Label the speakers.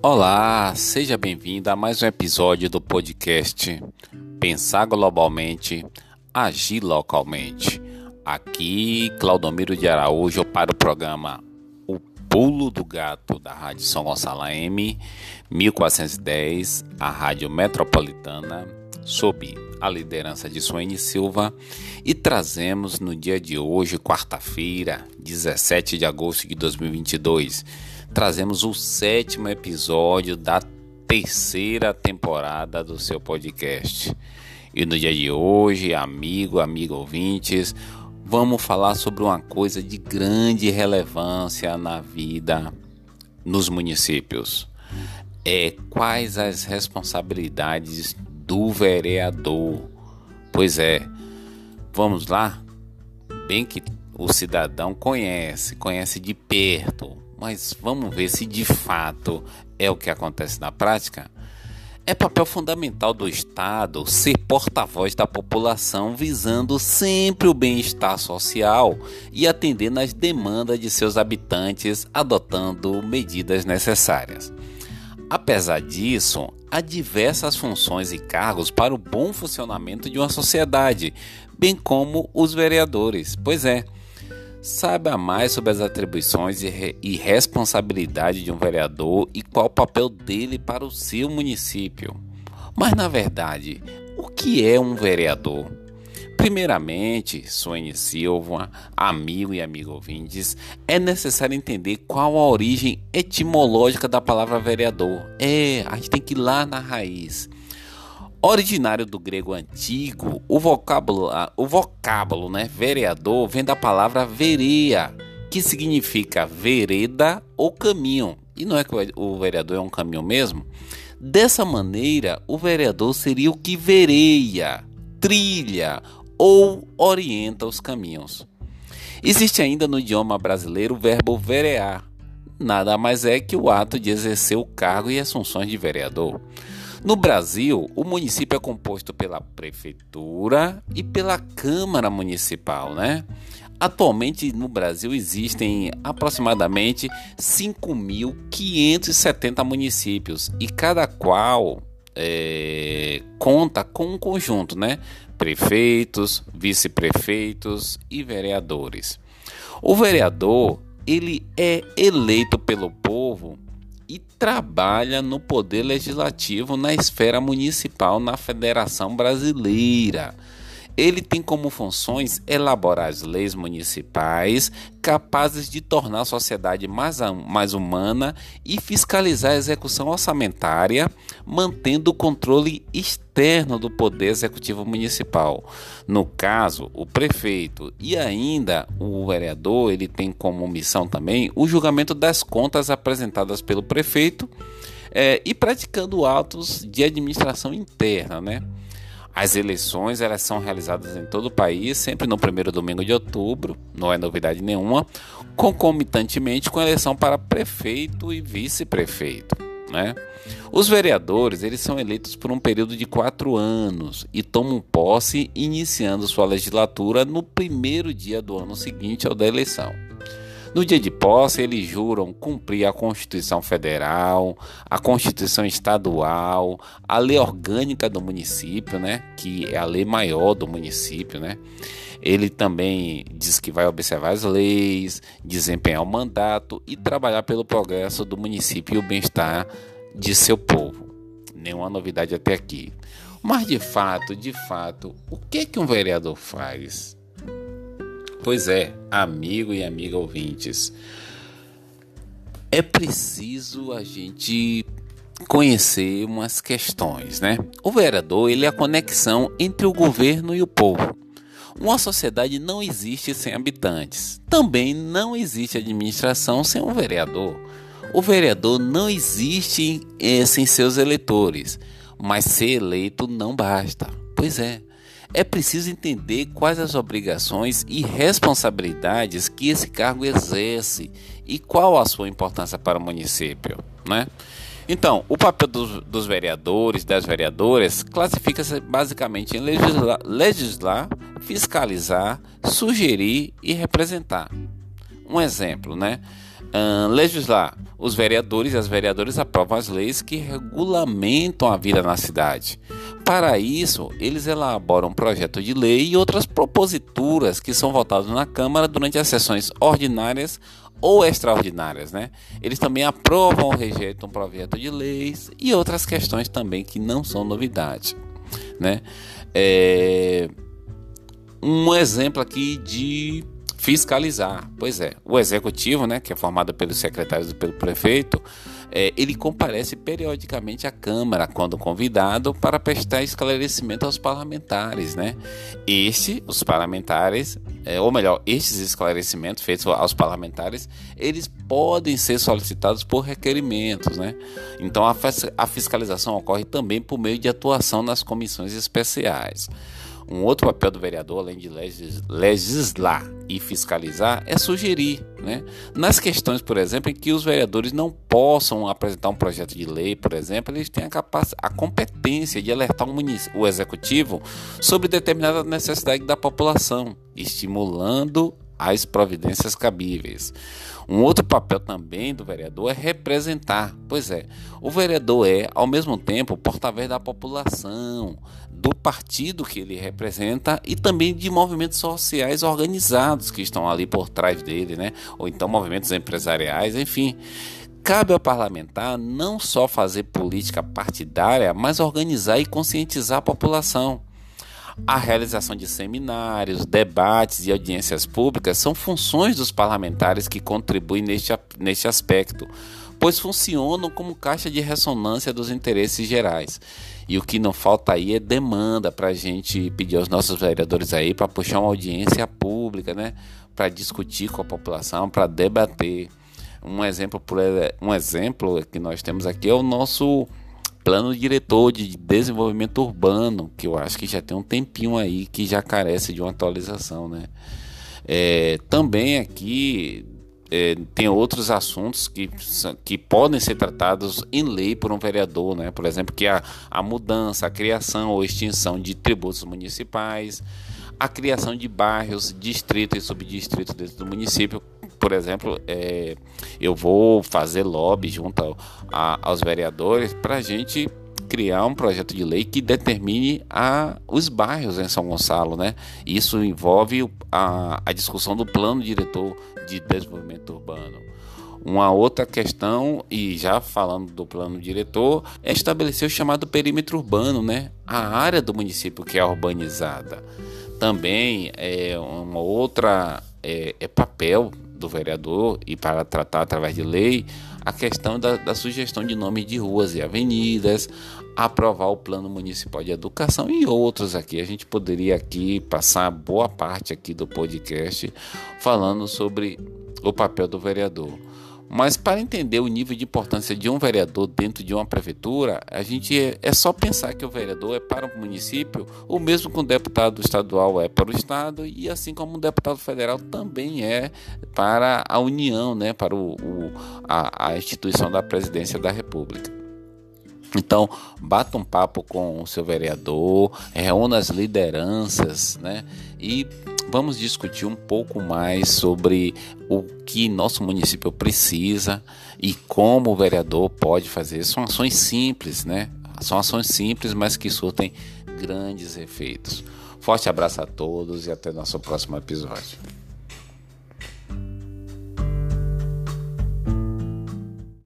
Speaker 1: Olá, seja bem-vindo a mais um episódio do podcast Pensar Globalmente, Agir Localmente. Aqui, Claudomiro de Araújo para o programa O Pulo do Gato da Rádio São Gonçalo M 1410, a Rádio Metropolitana, sob a liderança de Suene Silva, e trazemos no dia de hoje, quarta-feira, 17 de agosto de 2022 trazemos o sétimo episódio da terceira temporada do seu podcast. E no dia de hoje, amigo, amigo ouvintes, vamos falar sobre uma coisa de grande relevância na vida nos municípios. É quais as responsabilidades do vereador? Pois é, vamos lá? Bem que o cidadão conhece, conhece de perto, mas vamos ver se de fato é o que acontece na prática. É papel fundamental do Estado ser porta-voz da população, visando sempre o bem-estar social e atendendo às demandas de seus habitantes, adotando medidas necessárias. Apesar disso, há diversas funções e cargos para o bom funcionamento de uma sociedade, bem como os vereadores. Pois é, Saiba mais sobre as atribuições e, re responsabilidade de um vereador e qual o papel dele para o seu município. Mas na verdade, o que é um vereador? Primeiramente, Suene Silva, amigo e amigo ouvintes, é necessário entender qual a origem etimológica da palavra vereador. É, a gente tem que ir lá na raiz. Originário do grego antigo, o vocábulo, o vocábulo né, vereador vem da palavra vereia, que significa vereda ou caminho. E não é que o vereador é um caminho mesmo? Dessa maneira, o vereador seria o que vereia, trilha ou orienta os caminhos. Existe ainda no idioma brasileiro o verbo verear. Nada mais é que o ato de exercer o cargo e as funções de vereador. No Brasil, o município é composto pela prefeitura e pela Câmara Municipal, né? Atualmente no Brasil existem aproximadamente 5.570 municípios e cada qual é, conta com um conjunto, né? Prefeitos, vice-prefeitos e vereadores. O vereador ele é eleito pelo povo e trabalha no poder legislativo na esfera municipal na Federação Brasileira. Ele tem como funções elaborar as leis municipais capazes de tornar a sociedade mais, mais humana e fiscalizar a execução orçamentária, mantendo o controle externo do poder executivo municipal. No caso, o prefeito e ainda o vereador, ele tem como missão também o julgamento das contas apresentadas pelo prefeito é, e praticando atos de administração interna, né? As eleições elas são realizadas em todo o país, sempre no primeiro domingo de outubro, não é novidade nenhuma, concomitantemente com a eleição para prefeito e vice-prefeito. Né? Os vereadores eles são eleitos por um período de quatro anos e tomam posse iniciando sua legislatura no primeiro dia do ano seguinte ao da eleição. No dia de posse, eles juram cumprir a Constituição Federal, a Constituição Estadual, a lei orgânica do município, né, que é a lei maior do município, né? Ele também diz que vai observar as leis, desempenhar o mandato e trabalhar pelo progresso do município e o bem-estar de seu povo. Nenhuma novidade até aqui. Mas de fato, de fato, o que que um vereador faz? Pois é, amigo e amiga ouvintes, é preciso a gente conhecer umas questões, né? O vereador, ele é a conexão entre o governo e o povo. Uma sociedade não existe sem habitantes. Também não existe administração sem um vereador. O vereador não existe é, sem seus eleitores, mas ser eleito não basta. Pois é, é preciso entender quais as obrigações e responsabilidades que esse cargo exerce e qual a sua importância para o município, né? Então, o papel dos, dos vereadores, das vereadoras, classifica-se basicamente em legislar, fiscalizar, sugerir e representar. Um exemplo, né? Uh, legislar. Os vereadores e as vereadoras aprovam as leis que regulamentam a vida na cidade. Para isso, eles elaboram um projeto de lei e outras proposituras que são votadas na Câmara durante as sessões ordinárias ou extraordinárias, né? Eles também aprovam ou rejeitam um projeto de leis e outras questões também que não são novidade, né? É... Um exemplo aqui de fiscalizar. Pois é, o executivo, né, que é formado pelos secretários e pelo prefeito, é, ele comparece periodicamente à Câmara quando convidado para prestar esclarecimento aos parlamentares, né? Este, os parlamentares, é, ou melhor, estes esclarecimentos feitos aos parlamentares, eles podem ser solicitados por requerimentos, né? Então a, a fiscalização ocorre também por meio de atuação nas comissões especiais. Um outro papel do vereador, além de legislar e fiscalizar, é sugerir, né? Nas questões, por exemplo, em que os vereadores não possam apresentar um projeto de lei, por exemplo, eles têm a, a competência de alertar o, o executivo sobre determinada necessidade da população, estimulando as providências cabíveis. Um outro papel também do vereador é representar. Pois é, o vereador é, ao mesmo tempo, porta-voz da população, do partido que ele representa e também de movimentos sociais organizados que estão ali por trás dele, né? Ou então movimentos empresariais, enfim. Cabe ao parlamentar não só fazer política partidária, mas organizar e conscientizar a população. A realização de seminários, debates e audiências públicas são funções dos parlamentares que contribuem neste, neste aspecto, pois funcionam como caixa de ressonância dos interesses gerais. E o que não falta aí é demanda para a gente pedir aos nossos vereadores aí para puxar uma audiência pública, né? Para discutir com a população, para debater. Um exemplo, um exemplo que nós temos aqui é o nosso plano diretor de desenvolvimento urbano, que eu acho que já tem um tempinho aí que já carece de uma atualização, né? É, também aqui é, tem outros assuntos que, que podem ser tratados em lei por um vereador, né? Por exemplo, que a, a mudança, a criação ou extinção de tributos municipais, a criação de bairros, distritos e subdistritos dentro do município, por exemplo, é, eu vou fazer lobby junto a, aos vereadores para a gente criar um projeto de lei que determine a, os bairros em São Gonçalo, né? Isso envolve a, a discussão do plano diretor de desenvolvimento urbano. Uma outra questão, e já falando do plano diretor, é estabelecer o chamado perímetro urbano, né? A área do município que é urbanizada. Também é uma outra é, é papel do vereador e para tratar através de lei a questão da, da, sugestão de nomes de ruas e avenidas, aprovar o plano municipal de educação e outros aqui. A gente poderia aqui passar boa parte aqui do podcast falando sobre o papel do vereador. Mas para entender o nível de importância de um vereador dentro de uma prefeitura, a gente é, é só pensar que o vereador é para o município, o mesmo que um deputado estadual é para o estado e assim como um deputado federal também é para a União, né, para o, o a, a instituição da presidência da República. Então, bata um papo com o seu vereador, reúna as lideranças, né? E vamos discutir um pouco mais sobre o que nosso município precisa e como o vereador pode fazer. São ações simples, né? São ações simples, mas que surtem grandes efeitos. Forte abraço a todos e até nosso próximo episódio.